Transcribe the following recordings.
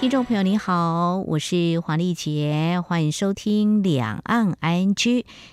听众朋友，你好，我是黄丽杰，欢迎收听《两岸 ING》。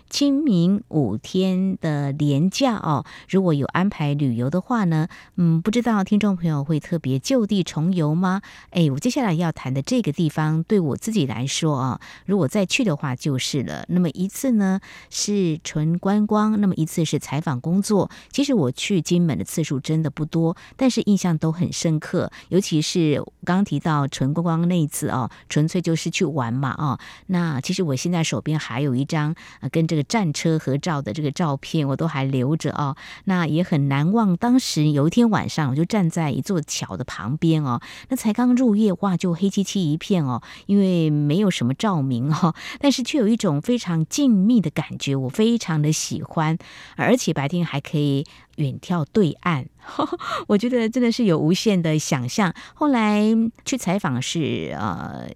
清明五天的连假哦，如果有安排旅游的话呢，嗯，不知道听众朋友会特别就地重游吗？哎，我接下来要谈的这个地方，对我自己来说啊，如果再去的话就是了。那么一次呢是纯观光，那么一次是采访工作。其实我去金门的次数真的不多，但是印象都很深刻。尤其是刚提到纯观光那一次哦，纯粹就是去玩嘛哦。那其实我现在手边还有一张，跟这个。战车合照的这个照片我都还留着哦，那也很难忘。当时有一天晚上，我就站在一座桥的旁边哦，那才刚入夜，哇，就黑漆漆一片哦，因为没有什么照明哦，但是却有一种非常静谧的感觉，我非常的喜欢，而且白天还可以远眺对岸，我觉得真的是有无限的想象。后来去采访是呃，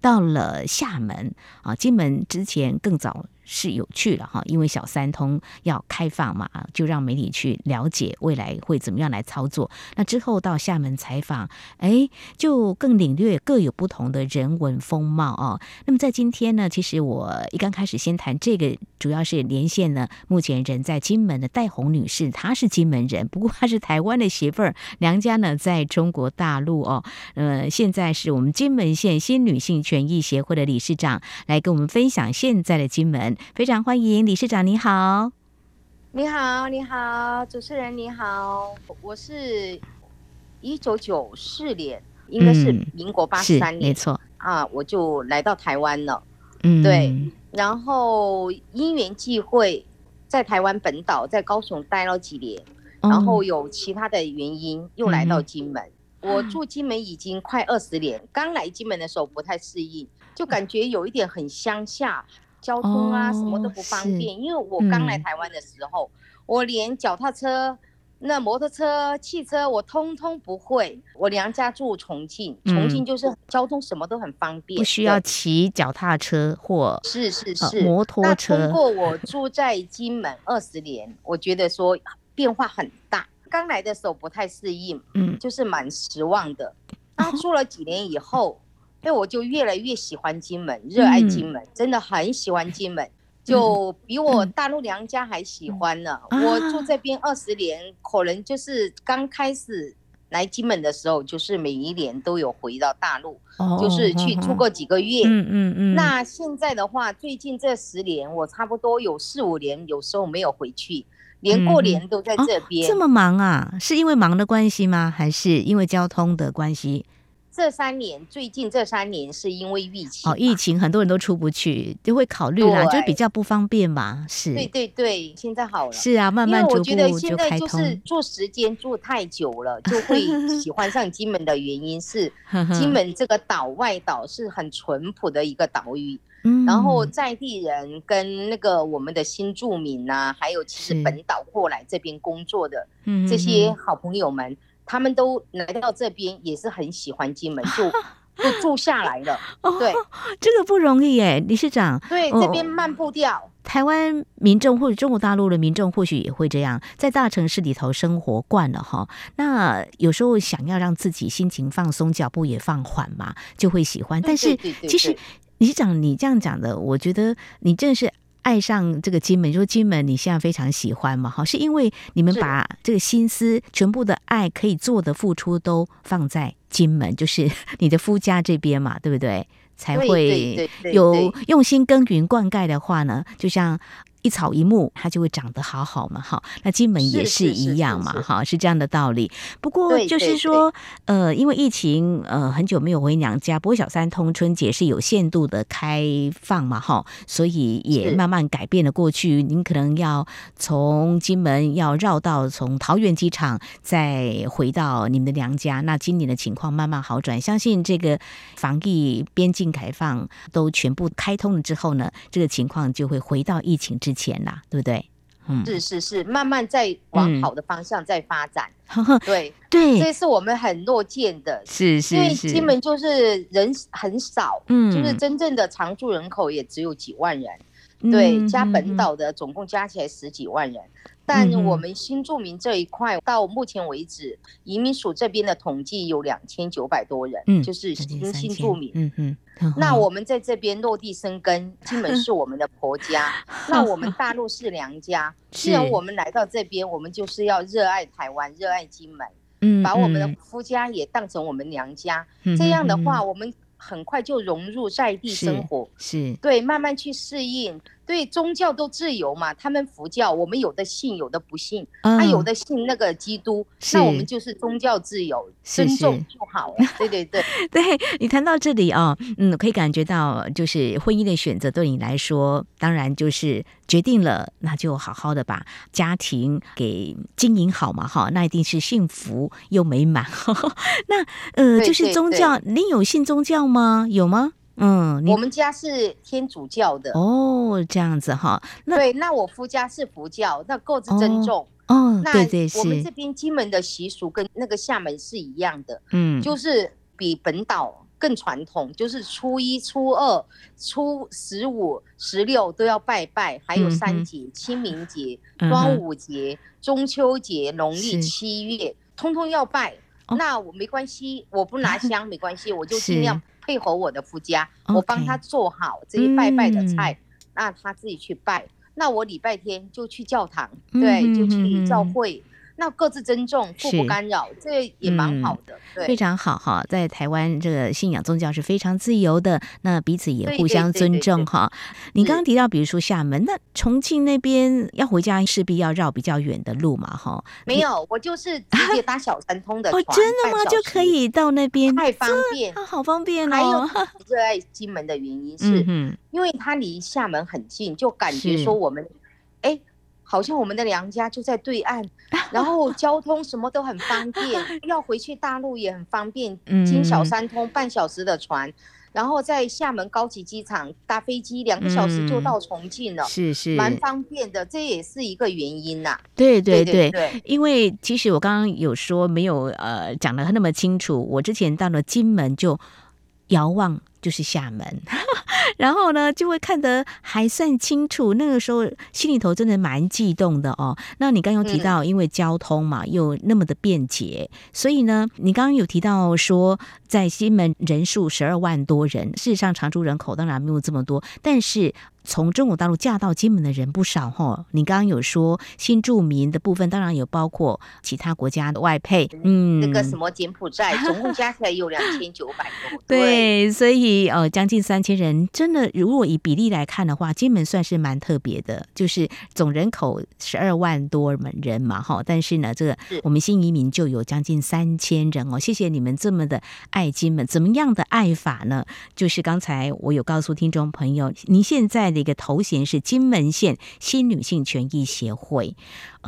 到了厦门啊，金门之前更早。是有趣了哈，因为小三通要开放嘛，就让媒体去了解未来会怎么样来操作。那之后到厦门采访，哎，就更领略各有不同的人文风貌哦。那么在今天呢，其实我一刚开始先谈这个，主要是连线呢，目前人在金门的戴红女士，她是金门人，不过她是台湾的媳妇儿，娘家呢在中国大陆哦。呃，现在是我们金门县新女性权益协会的理事长，来跟我们分享现在的金门。非常欢迎理事长，你好，你好，你好，主持人你好，我是一九九四年，应该是民国八十三年，没错。啊，我就来到台湾了，嗯，对，然后因缘际会，在台湾本岛，在高雄待了几年，然后有其他的原因又来到金门，我住金门已经快二十年，刚来金门的时候不太适应，就感觉有一点很乡下。交通啊，什么都不方便。因为我刚来台湾的时候，我连脚踏车、那摩托车、汽车，我通通不会。我娘家住重庆，重庆就是交通什么都很方便，不需要骑脚踏车或是是是摩托车。那通过我住在金门二十年，我觉得说变化很大。刚来的时候不太适应，嗯，就是蛮失望的。那住了几年以后。所以我就越来越喜欢金门，热爱金门，真的很喜欢金门，就比我大陆娘家还喜欢呢。我住这边二十年，可能就是刚开始来金门的时候，就是每一年都有回到大陆，就是去住过几个月。嗯嗯嗯。那现在的话，最近这十年，我差不多有四五年，有时候没有回去，连过年都在这边。这么忙啊？是因为忙的关系吗？还是因为交通的关系？这三年，最近这三年是因为疫情哦，疫情很多人都出不去，就会考虑啦，就比较不方便嘛。是，对对对，现在好了。是啊，慢慢逐步就开通。我觉得现在就是做时间做太久了，就 会喜欢上金门的原因是，金门这个岛外岛是很淳朴的一个岛屿，然后在地人跟那个我们的新住民呐、啊，还有其实本岛过来这边工作的这些好朋友们。他们都来到这边，也是很喜欢金门，就 就住下来了。对、哦，这个不容易耶，理事长。对，这边慢步调。哦、台湾民众或者中国大陆的民众或许也会这样，在大城市里头生活惯了哈。那有时候想要让自己心情放松，脚步也放缓嘛，就会喜欢。但是其实理事长你这样讲的，我觉得你真的是。爱上这个金门，就是金门，你现在非常喜欢嘛？哈，是因为你们把这个心思、全部的爱可以做的付出都放在金门，就是你的夫家这边嘛，对不对？才会有用心耕耘灌溉的话呢，就像。一草一木，它就会长得好好嘛，哈。那金门也是一样嘛，哈，是这样的道理。不过就是说，呃，因为疫情，呃，很久没有回娘家。不过小三通春节是有限度的开放嘛，哈，所以也慢慢改变了过去。您可能要从金门要绕道从桃园机场再回到你们的娘家。那今年的情况慢慢好转，相信这个防疫边境开放都全部开通了之后呢，这个情况就会回到疫情之前啦，对不对？嗯，是是是，慢慢在往好的方向在发展。嗯、对对，这是我们很乐见的。是是是，因为金门就是人很少，嗯，就是真正的常住人口也只有几万人。对，加本岛的总共加起来十几万人。但我们新住民这一块，到目前为止，移民署这边的统计有两千九百多人，嗯，就是新新住民。嗯嗯。那我们在这边落地生根，金门是我们的婆家，那我们大陆是娘家。既然我们来到这边，我们就是要热爱台湾，热爱金门，嗯，把我们的夫家也当成我们娘家。这样的话，我们很快就融入在地生活，是对，慢慢去适应。对，宗教都自由嘛，他们佛教，我们有的信，有的不信，啊、有的信那个基督，那我们就是宗教自由，尊重就好了。对对对，对 你谈到这里啊、哦，嗯，可以感觉到，就是婚姻的选择对你来说，当然就是决定了，那就好好的把家庭给经营好嘛，哈，那一定是幸福又美满。那呃，就是宗教，你有信宗教吗？有吗？嗯，我们家是天主教的哦，这样子哈。那对，那我夫家是佛教，那各自尊重哦。对对我们这边金门的习俗跟那个厦门是一样的，嗯，就是比本岛更传统，就是初一、初二、初十五、十六都要拜拜，还有三节：嗯、清明节、端午节、嗯、中秋节、农历七月，通通要拜。哦、那我没关系，我不拿香没关系，我就尽量。配合我的夫家我帮他做好这一拜拜的菜，嗯，那他自己去拜。那我礼拜天就去教堂，嗯、对，就去教会。嗯那各自尊重，互不干扰，这也蛮好的，嗯，对，非常好哈。在台湾，这个信仰宗教是非常自由的，那彼此也互相尊重哈。你刚刚提到，比如说厦门，那重庆那边要回家，势必要绕比较远的路嘛，哈。没有，我就是直接搭小三通的船，哦，真的吗？就可以到那边，太方便，啊，好方便哦。还有热爱金门的原因是，嗯，因为它离厦门很近，就感觉说我们，哎。好像我们的娘家就在对岸，然后 交通什么都很方便，要回去大陆也很方便，经小三通半小时的船，然后在厦门高级机场搭飞机两个小时就到重庆了，是是，蛮方便的，这也是一个原因呐。对对对对，因为其实我刚刚有说没有呃讲的那么清楚，我之前到了金门就遥望就是厦门。然后呢，就会看得还算清楚。那个时候心里头真的蛮激动的哦。那你刚刚有提到，因为交通嘛，又那么的便捷，所以呢，你刚刚有提到说，在西门人数十二万多人，事实上常住人口当然没有这么多，但是。从中国大陆嫁到金门的人不少哈，你刚刚有说新住民的部分，当然有包括其他国家的外配，嗯，那个什么柬埔寨，总共加起来有两千九百多，对，所以呃将近三千人，真的如果以比例来看的话，金门算是蛮特别的，就是总人口十二万多人嘛哈，但是呢，这个我们新移民就有将近三千人哦，谢谢你们这么的爱金门，怎么样的爱法呢？就是刚才我有告诉听众朋友，您现在一个头衔是金门县新女性权益协会，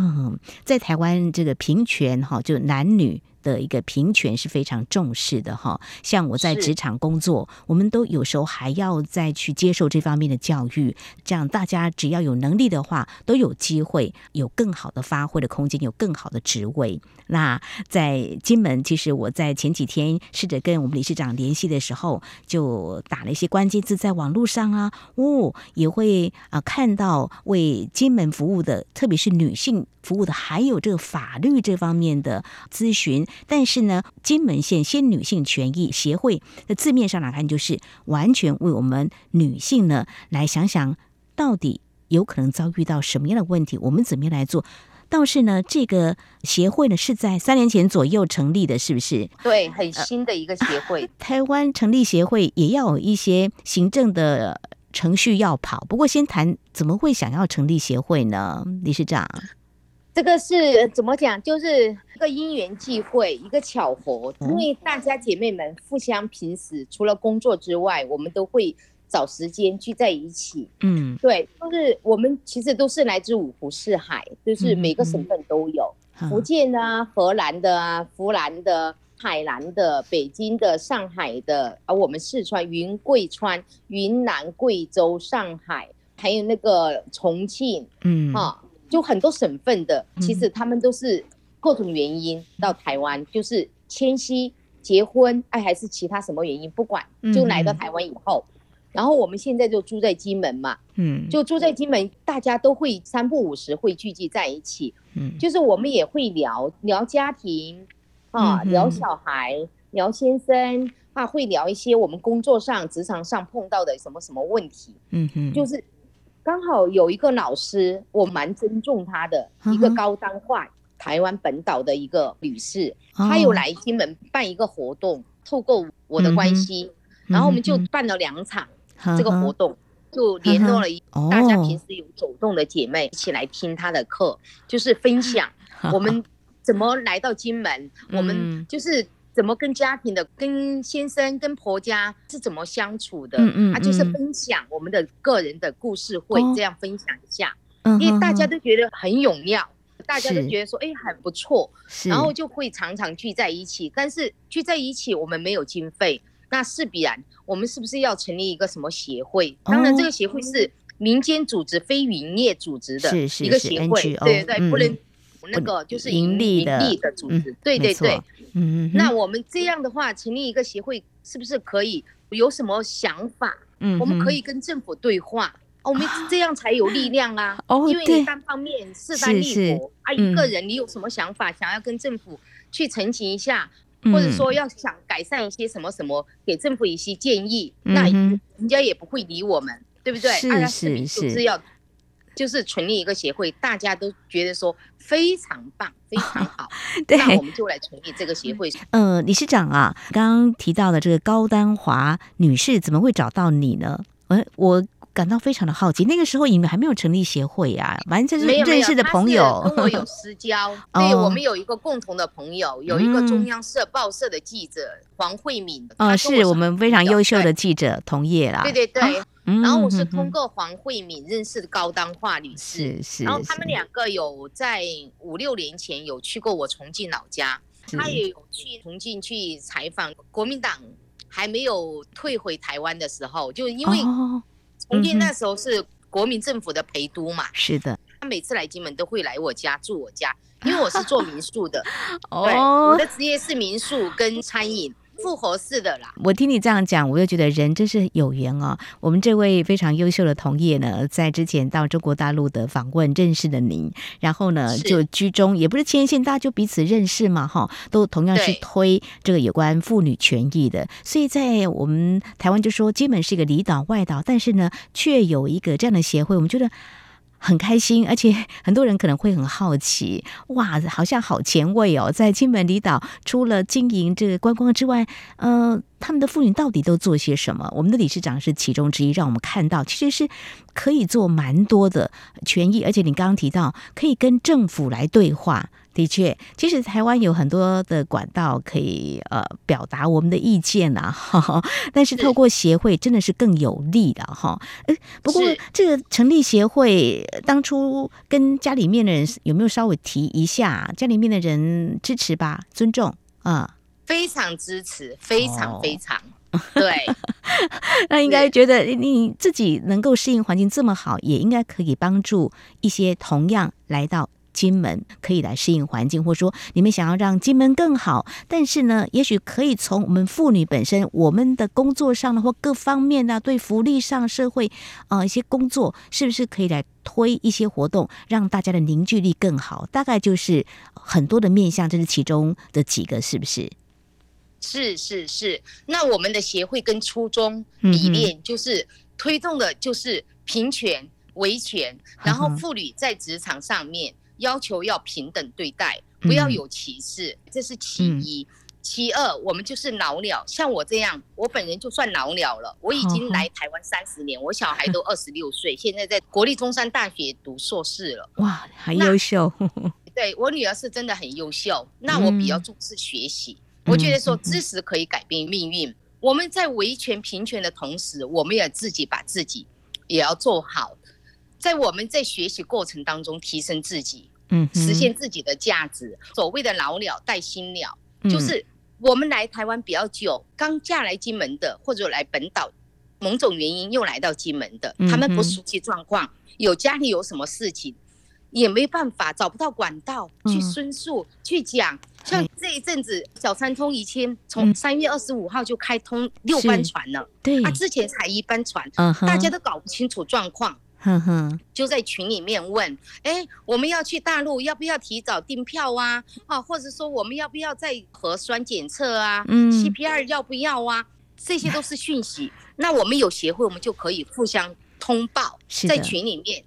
嗯，在台湾这个平权哈，就男女。的一个平权是非常重视的哈，像我在职场工作，我们都有时候还要再去接受这方面的教育，这样大家只要有能力的话，都有机会有更好的发挥的空间，有更好的职位。那在金门，其实我在前几天试着跟我们理事长联系的时候，就打了一些关键字在网络上啊，哦，也会啊看到为金门服务的，特别是女性服务的，还有这个法律这方面的咨询。但是呢，金门县先女性权益协会的字面上来看，就是完全为我们女性呢来想想，到底有可能遭遇到什么样的问题，我们怎么样来做？倒是呢，这个协会呢是在三年前左右成立的，是不是？对，很新的一个协会。呃、台湾成立协会也要有一些行政的程序要跑。不过，先谈怎么会想要成立协会呢？理事长。这个是怎么讲？就是一个因缘际会，一个巧合。因为大家姐妹们互相平时除了工作之外，我们都会找时间聚在一起。嗯，对，就是我们其实都是来自五湖四海，就是每个省份都有，嗯、福建啊、河南的啊、湖南的、海南的、北京的、上海的，而我们四川云贵川、云南、贵州、上海，还有那个重庆，嗯，哈。就很多省份的，其实他们都是各种原因到台湾，就是迁徙、结婚，哎，还是其他什么原因，不管，就来到台湾以后，然后我们现在就住在金门嘛，嗯，就住在金门，大家都会三不五时会聚集在一起，嗯，就是我们也会聊聊家庭啊，聊小孩，聊先生啊，会聊一些我们工作上、职场上碰到的什么什么问题，嗯哼，就是。刚好有一个老师，我蛮尊重他的，一个高单话台湾本岛的一个女士，她有来金门办一个活动，透过我的关系，然后我们就办了两场这个活动，就联络了一大家平时有走动的姐妹一起来听她的课，就是分享 我们怎么来到金门，我们就是。怎么跟家庭的、跟先生、跟婆家是怎么相处的？嗯嗯，啊，就是分享我们的个人的故事会这样分享一下，因为大家都觉得很踊跃，大家都觉得说哎很不错，然后就会常常聚在一起。但是聚在一起我们没有经费，那是必然我们是不是要成立一个什么协会？当然这个协会是民间组织、非营业组织的一个协会，对对对，不能。那个就是盈利的组织，对对对，嗯，那我们这样的话，成立一个协会，是不是可以有什么想法？嗯，我们可以跟政府对话，我们这样才有力量啊。哦，因为你单方面势单力薄啊，一个人你有什么想法，想要跟政府去澄清一下，或者说要想改善一些什么什么，给政府一些建议，那人家也不会理我们，对不对？是是是，要。就是成立一个协会，大家都觉得说非常棒，非常好。对，那我们就来成立这个协会。呃，理事长啊，刚刚提到的这个高丹华女士，怎么会找到你呢？我，我感到非常的好奇。那个时候你们还没有成立协会呀？反正就是认识的朋友，跟我有私交。对，我们有一个共同的朋友，有一个中央社报社的记者黄慧敏。哦，是我们非常优秀的记者，同业啦。对对对。然后我是通过黄慧敏认识的高当化女士，是是。然后他们两个有在五六年前有去过我重庆老家，他也有去重庆去采访国民党还没有退回台湾的时候，就因为重庆那时候是国民政府的陪都嘛，是的。他每次来金门都会来我家住我家，因为我是做民宿的，对，我的职业是民宿跟餐饮。复合式的啦，我听你这样讲，我就觉得人真是有缘哦。我们这位非常优秀的同业呢，在之前到中国大陆的访问认识了您，然后呢就居中，也不是牵线，大家就彼此认识嘛，哈，都同样是推这个有关妇女权益的。所以在我们台湾就说，基本是一个离岛外岛，但是呢，却有一个这样的协会，我们觉得。很开心，而且 很多人可能会很好奇，哇，好像好前卫哦！在金门离岛，除了经营这个观光之外，呃，他们的妇女到底都做些什么？我们的理事长是其中之一，让我们看到其实是可以做蛮多的权益，而且你刚刚提到可以跟政府来对话。的确，其实台湾有很多的管道可以呃表达我们的意见啦，哈，但是透过协会真的是更有利的哈。哎，不过这个成立协会当初跟家里面的人有没有稍微提一下？家里面的人支持吧，尊重啊，非常支持，非常非常、哦、对。那应该觉得你自己能够适应环境这么好，也应该可以帮助一些同样来到。金门可以来适应环境，或者说你们想要让金门更好，但是呢，也许可以从我们妇女本身，我们的工作上的或各方面呢，对福利上、社会啊、呃、一些工作，是不是可以来推一些活动，让大家的凝聚力更好？大概就是很多的面向，这是其中的几个，是不是？是是是。那我们的协会跟初衷理念就是推动的就是平权、维权，然后妇女在职场上面。要求要平等对待，不要有歧视，嗯、这是其一。嗯、其二，我们就是老鸟，像我这样，我本人就算老鸟了。我已经来台湾三十年，哦、我小孩都二十六岁，现在在国立中山大学读硕士了。哇，很优秀。对，我女儿是真的很优秀。那我比较重视学习，嗯、我觉得说知识可以改变命运。嗯、我们在维权平权的同时，我们也自己把自己也要做好。在我们在学习过程当中提升自己，嗯，实现自己的价值。所谓的老鸟带新鸟，就是我们来台湾比较久，刚嫁来金门的，或者来本岛，某种原因又来到金门的，他们不熟悉状况，有家里有什么事情，也没办法，找不到管道去申诉、嗯、去讲。像这一阵子，小三通以前从三月二十五号就开通六班船了，对，啊，之前才一班船，嗯、大家都搞不清楚状况，哼哼，就在群里面问，哎，我们要去大陆，要不要提早订票啊？啊，或者说我们要不要再核酸检测啊？嗯，CPR 要不要啊？这些都是讯息。那我们有协会，我们就可以互相通报，在群里面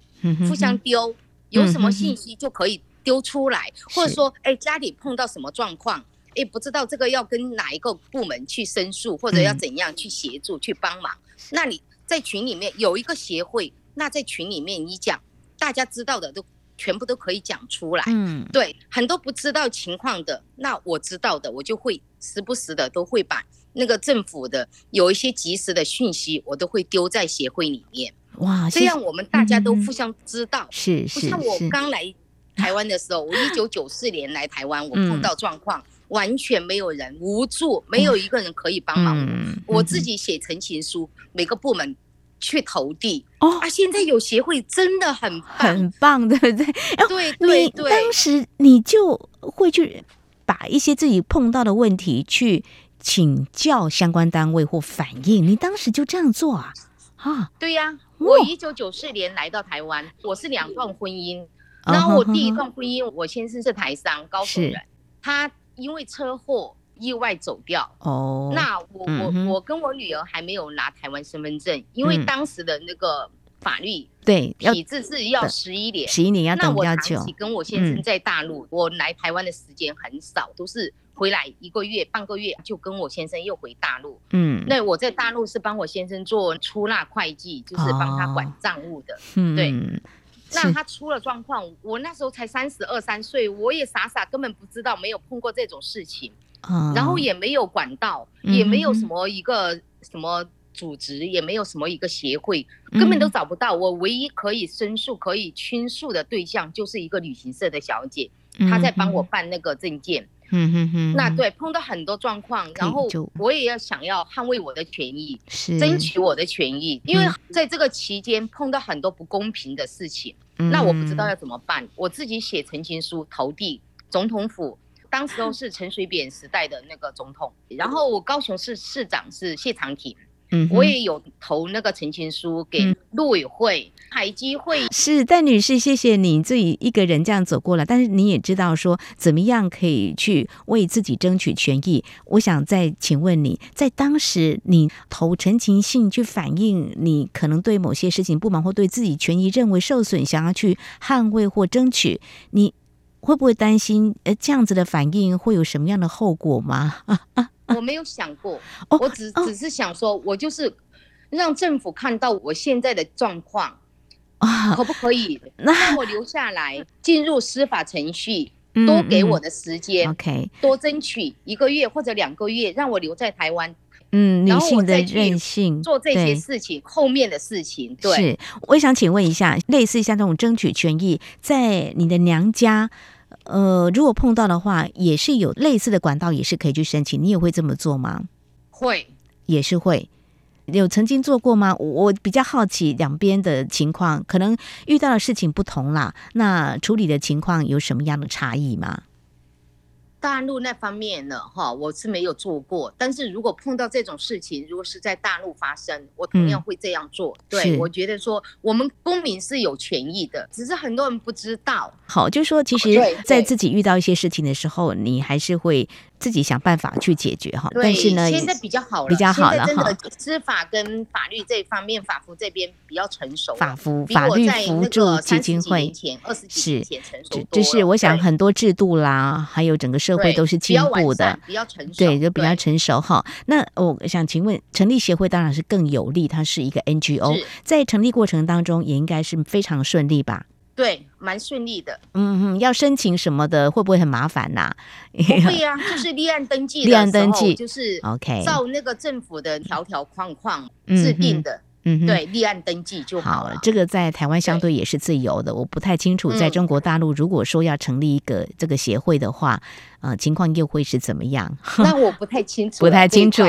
互相丢，有什么信息就可以丢出来，或者说，哎，家里碰到什么状况，哎，不知道这个要跟哪一个部门去申诉，或者要怎样去协助去帮忙。那你在群里面有一个协会，那在群里面你讲，大家知道的都全部都可以讲出来。嗯，对，很多不知道情况的，那我知道的，我就会时不时的都会把那个政府的有一些及时的讯息，我都会丢在协会里面。哇，这样我们大家都互相知道。是是，不像我刚来。台湾的时候，我一九九四年来台湾，我碰到状况，完全没有人无助，没有一个人可以帮忙我，我自己写陈情书，每个部门去投递。哦啊，现在有协会真的很很棒，对不对？对对对，当时你就会去把一些自己碰到的问题去请教相关单位或反映，你当时就这样做啊？啊，对呀，我一九九四年来到台湾，我是两段婚姻。然后我第一段婚姻，我先生是台商，高雄人，他因为车祸意外走掉。哦，那我我我跟我女儿还没有拿台湾身份证，因为当时的那个法律对体制是要十一年，十一年要等比较久。跟我先生在大陆，我来台湾的时间很少，都是回来一个月、半个月就跟我先生又回大陆。嗯，那我在大陆是帮我先生做出纳会计，就是帮他管账务的。嗯，对。那他出了状况，我那时候才三十二三岁，我也傻傻根本不知道，没有碰过这种事情，然后也没有管道，也没有什么一个什么组织，也没有什么一个协会，根本都找不到。我唯一可以申诉、可以倾诉的对象，就是一个旅行社的小姐，她在帮我办那个证件。嗯哼哼，那对，碰到很多状况，然后我也要想要捍卫我的权益，争取我的权益，因为在这个期间碰到很多不公平的事情，嗯、那我不知道要怎么办，我自己写陈情书投递总统府，当时候是陈水扁时代的那个总统，然后我高雄市市长是谢长廷。嗯，我也有投那个陈情书给陆委会、海基会。是戴女士，谢谢你自己一个人这样走过来，但是你也知道说怎么样可以去为自己争取权益。我想再请问你，在当时你投陈情信去反映你可能对某些事情不满或对自己权益认为受损，想要去捍卫或争取，你会不会担心呃这样子的反应会有什么样的后果吗？我没有想过，我只只是想说，我就是让政府看到我现在的状况，可不可以 让我留下来进入司法程序，多给我的时间，OK，多争取一个月或者两个月，让我留在台湾，嗯，女性的任性做这些事情，后面的事情，对，是，我也想请问一下，类似像这种争取权益，在你的娘家。呃，如果碰到的话，也是有类似的管道，也是可以去申请。你也会这么做吗？会，也是会。有曾经做过吗？我比较好奇两边的情况，可能遇到的事情不同啦。那处理的情况有什么样的差异吗？大陆那方面呢，哈，我是没有做过。但是如果碰到这种事情，如果是在大陆发生，我同样会这样做。嗯、对，我觉得说我们公民是有权益的，只是很多人不知道。好，就是说，其实，在自己遇到一些事情的时候，你还是会。自己想办法去解决哈，但是呢，现在比较好了，比较好了哈。司法跟法律这一方面，法服这边比较成熟，法服法律扶助基金会前二十几年前成熟，这是我想很多制度啦，还有整个社会都是进步的，比较成熟，对，就比较成熟哈。那我想请问，成立协会当然是更有利，它是一个 NGO，在成立过程当中也应该是非常顺利吧？对，蛮顺利的。嗯嗯，要申请什么的，会不会很麻烦呐、啊？不会呀、啊，就是立案登记的时候，立案登记就是 OK，照那个政府的条条框框制定的。嗯对，立案登记就好了。好，这个在台湾相对也是自由的，我不太清楚在中国大陆如果说要成立一个这个协会的话，呃，情况又会是怎么样？那我不太清楚，不太清楚。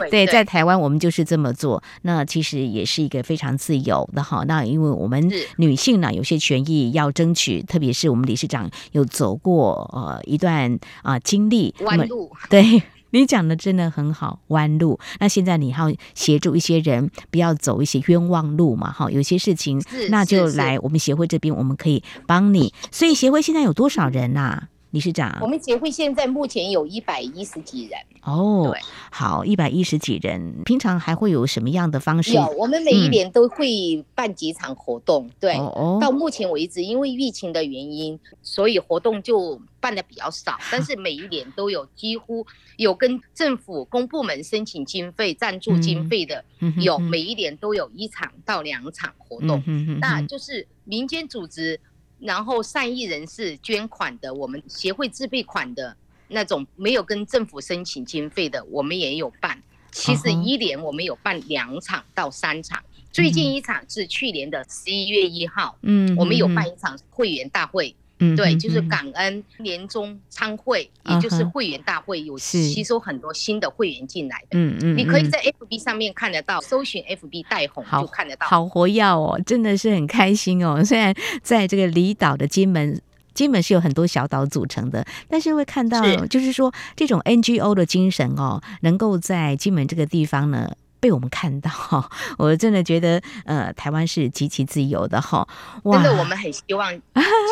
对，对，在台湾我们就是这么做，那其实也是一个非常自由的哈。那因为我们女性呢，有些权益要争取，特别是我们理事长有走过呃一段啊、呃、经历，弯路，对。你讲的真的很好，弯路。那现在你要协助一些人，不要走一些冤枉路嘛，哈。有些事情，那就来我们协会这边，我们可以帮你。所以协会现在有多少人啊？理事长，我们协会现在目前有一百一十几人哦，对，好，一百一十几人。平常还会有什么样的方式？有，我们每一年都会办几场活动。嗯、对哦哦，到目前为止，因为疫情的原因，所以活动就办的比较少。但是每一年都有，几乎有跟政府公部门申请经费、赞助经费的，嗯、有每一年都有一场到两场活动。嗯、那就是民间组织。然后善意人士捐款的，我们协会自备款的那种没有跟政府申请经费的，我们也有办。其实一年我们有办两场到三场，最近一场是去年的十一月一号，嗯，我们有办一场会员大会。嗯，对，就是感恩年终参会，也就是会员大会，有吸收很多新的会员进来的。嗯嗯，你可以在 FB 上面看得到，搜寻 FB 带红就看得到。好活跃哦，真的是很开心哦。虽然在这个离岛的金门，金门是有很多小岛组成的，但是会看到，就是说这种 NGO 的精神哦，能够在金门这个地方呢被我们看到，我真的觉得呃，台湾是极其自由的哈。真的，我们很希望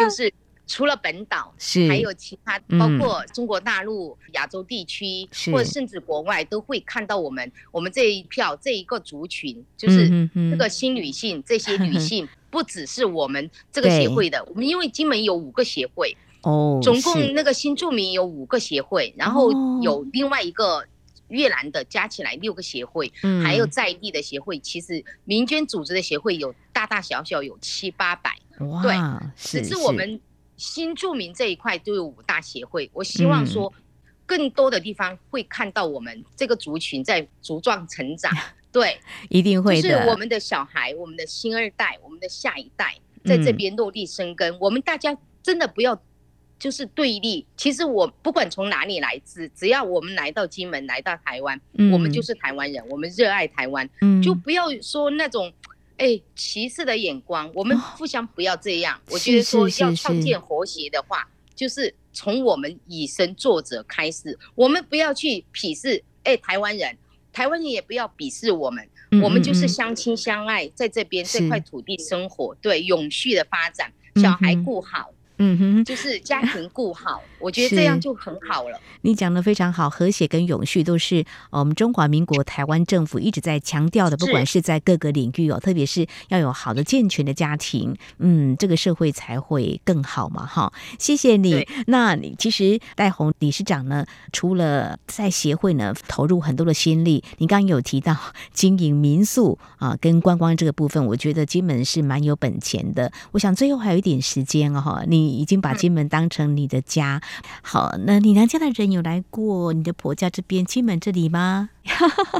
就是。除了本岛，是还有其他，包括中国大陆、亚洲地区，或者甚至国外，都会看到我们。我们这一票这一个族群，就是这个新女性，这些女性 不只是我们这个协会的。我们因为金门有五个协会，哦，总共那个新住民有五个协会，然后有另外一个越南的，加起来六个协会，还有在地的协会。其实民间组织的协会有大大小小有七八百，对，只是我们。新住民这一块都有五大协会，我希望说，更多的地方会看到我们这个族群在茁壮成长。对，一定会的。就是我们的小孩，我们的新二代，我们的下一代在这边落地生根。我们大家真的不要就是对立。其实我不管从哪里来只，只要我们来到金门，来到台湾，我们就是台湾人，我们热爱台湾，就不要说那种。哎，歧视的眼光，我们互相不要这样。哦、我觉得说要创建和谐的话，是是是，就是从我们以身作则开始。我们不要去鄙视，哎，台湾人，台湾人也不要鄙视我们。嗯嗯嗯，我们就是相亲相爱，在这边这块土地生活，对永续的发展，小孩顾好。嗯嗯哼，就是家庭顾好，我觉得这样就很好了。你讲的非常好，和谐跟永续都是我们中华民国台湾政府一直在强调的，不管是在各个领域哦，特别是要有好的健全的家庭，嗯，这个社会才会更好嘛，哈。谢谢你。那你其实戴红理事长呢，除了在协会呢投入很多的心力，你刚刚有提到经营民宿啊，跟观光这个部分，我觉得金门是蛮有本钱的。我想最后还有一点时间哦，哈，你。你已经把金门当成你的家，好，那你娘家的人有来过你的婆家这边金门这里吗？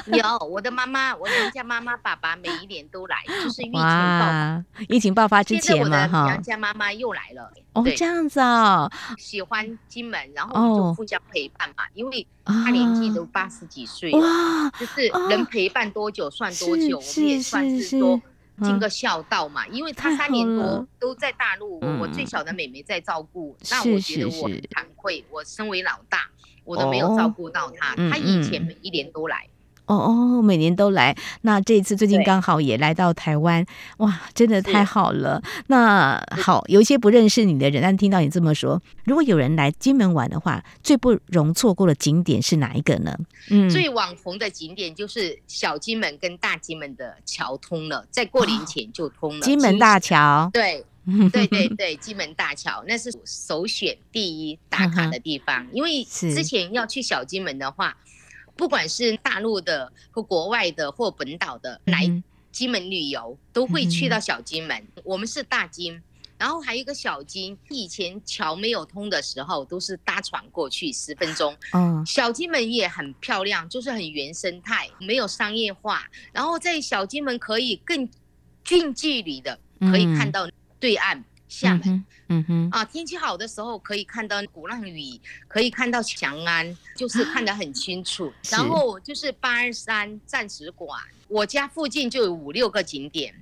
有，我的妈妈，我娘家妈妈、爸爸每一年都来，就是疫情爆发，疫情爆发之前嘛，哈。娘家妈妈又来了，哦，这样子啊，喜欢金门，然后就互相陪伴嘛，因为她年纪都八十几岁了，哇，就是能陪伴多久算多久，我们也算是说。尽个孝道嘛，因为他三年多都在大陆，我我最小的妹妹在照顾，那我觉得我很惭愧，我身为老大，我都没有照顾到他，他以前每一年都来。哦哦，每年都来。那这一次最近刚好也来到台湾，哇，真的太好了。那好，有一些不认识你的人，但听到你这么说，如果有人来金门玩的话，最不容错过的景点是哪一个呢？嗯，最网红的景点就是小金门跟大金门的桥通了，在过年前就通了。金门大桥，对 对对对，金门大桥那是首选第一打卡的地方，因为之前要去小金门的话。不管是大陆的或国外的或本岛的来金门旅游，都会去到小金门。我们是大金，然后还有一个小金，以前桥没有通的时候，都是搭船过去十分钟。嗯，小金门也很漂亮，就是很原生态，没有商业化。然后在小金门可以更近距离的可以看到对岸厦门。嗯哼，啊，天气好的时候可以看到鼓浪屿，可以看到翔安，就是看得很清楚。然后就是八二三战史馆，我家附近就有五六个景点，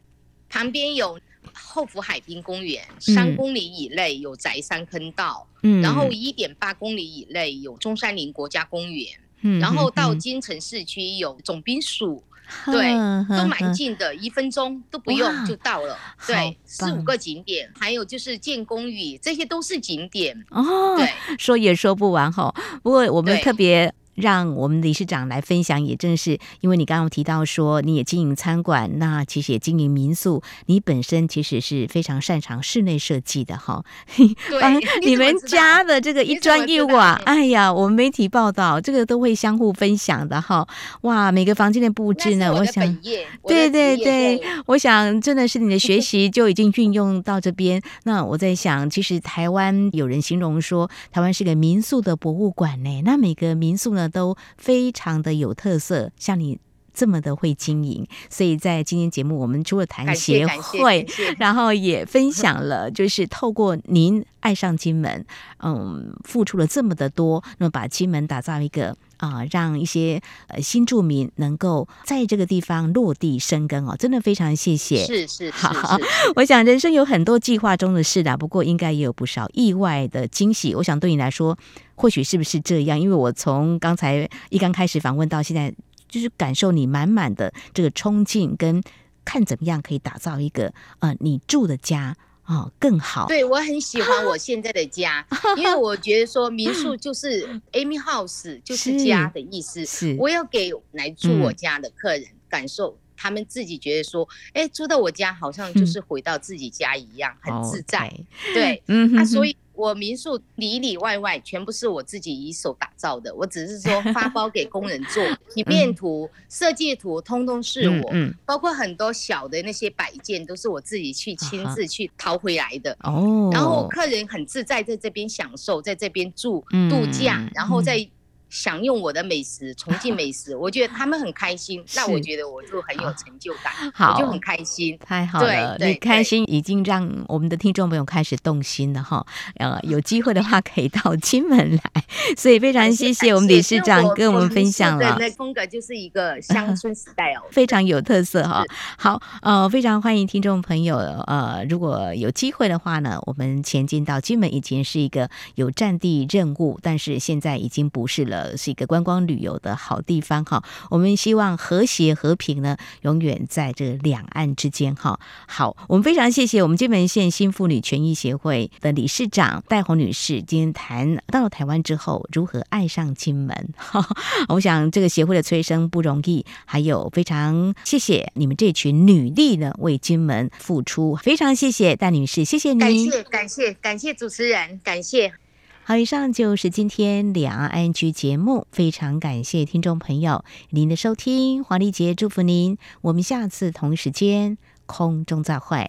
旁边有。后湖海滨公园三公里以内有宅山坑道，嗯，然后一点八公里以内有中山陵国家公园，嗯，然后到金城市区有总兵署，嗯，对，都蛮近的，一分钟都不用就到了，对，四五个景点，还有就是建功屿，这些都是景点哦，对，说也说不完哈，不过我们特别。让我们理事长来分享，也正是因为你刚刚提到说你也经营餐馆，那其实也经营民宿，你本身其实是非常擅长室内设计的哈。帮 你们家的这个一砖一瓦，哎呀，我们媒体报道这个都会相互分享的哈。哇，每个房间的布置呢，我，我想，对对对，我想真的是你的学习就已经运用到这边。那我在想，其实台湾有人形容说，台湾是个民宿的博物馆呢。那每个民宿呢，都非常的有特色，像你这么的会经营，所以在今天节目，我们除了谈协会，然后也分享了，就是透过您爱上金门，嗯，付出了这么的多，那么把金门打造一个啊、呃，让一些呃新住民能够在这个地方落地生根哦，真的非常谢谢。是是，是好，我想人生有很多计划中的事啦，不过应该也有不少意外的惊喜。我想对你来说，或许是不是这样？因为我从刚才一刚开始访问到现在。就是感受你满满的这个冲劲，跟看怎么样可以打造一个呃你住的家啊、哦、更好。对，我很喜欢我现在的家，因为我觉得说民宿就是 Amy House 就是家的意思。是，我要给来住我家的客人、嗯、感受，他们自己觉得说，哎，住到我家好像就是回到自己家一样，嗯、很自在。对，嗯，啊，所以。我民宿里里外外全部是我自己一手打造的，我只是说发包给工人做，平面图、设计图通通是我，包括很多小的那些摆件都是我自己去亲自去淘回来的。哦，然后客人很自在在这边享受，在这边住度假，然后在。享用我的美食，重庆美食，我觉得他们很开心，那我觉得我就很有成就感，好，我就很开心，太好了，对，你开心已经让我们的听众朋友开始动心了哈，呃，有机会的话可以到金门来，所以非常谢谢我们理事长跟我们分享了，那风格就是一个乡村时代哦非常有特色哈。好，呃，非常欢迎听众朋友，呃，如果有机会的话呢，我们前进到金门以前是一个有战地任务，但是现在已经不是了。是一个观光旅游的好地方哈。我们希望和谐和平呢，永远在这两岸之间哈。好，我们非常谢谢我们金门县新妇女权益协会的理事长戴红女士，今天谈到了台湾之后如何爱上金门。哈，我想这个协会的催生不容易，还有非常谢谢你们这群女力呢，为金门付出。非常谢谢戴女士，谢谢您，感谢感谢感谢主持人，感谢。好，以上就是今天两岸 ING 节目，非常感谢听众朋友您的收听，黄丽杰祝福您，我们下次同一时间空中再会。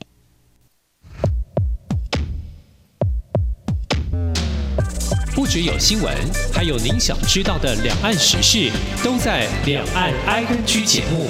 不只有新闻，还有您想知道的两岸时事，都在两岸 ING 节目。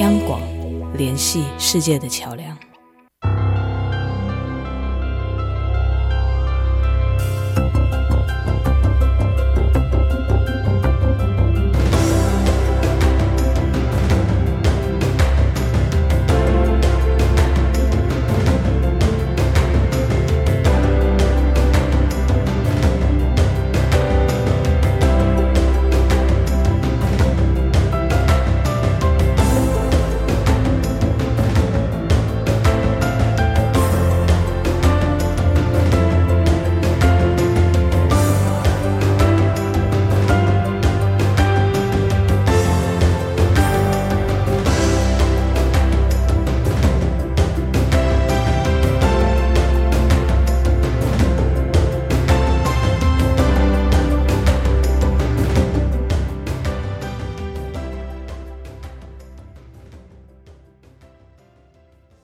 央广，联系世界的桥梁。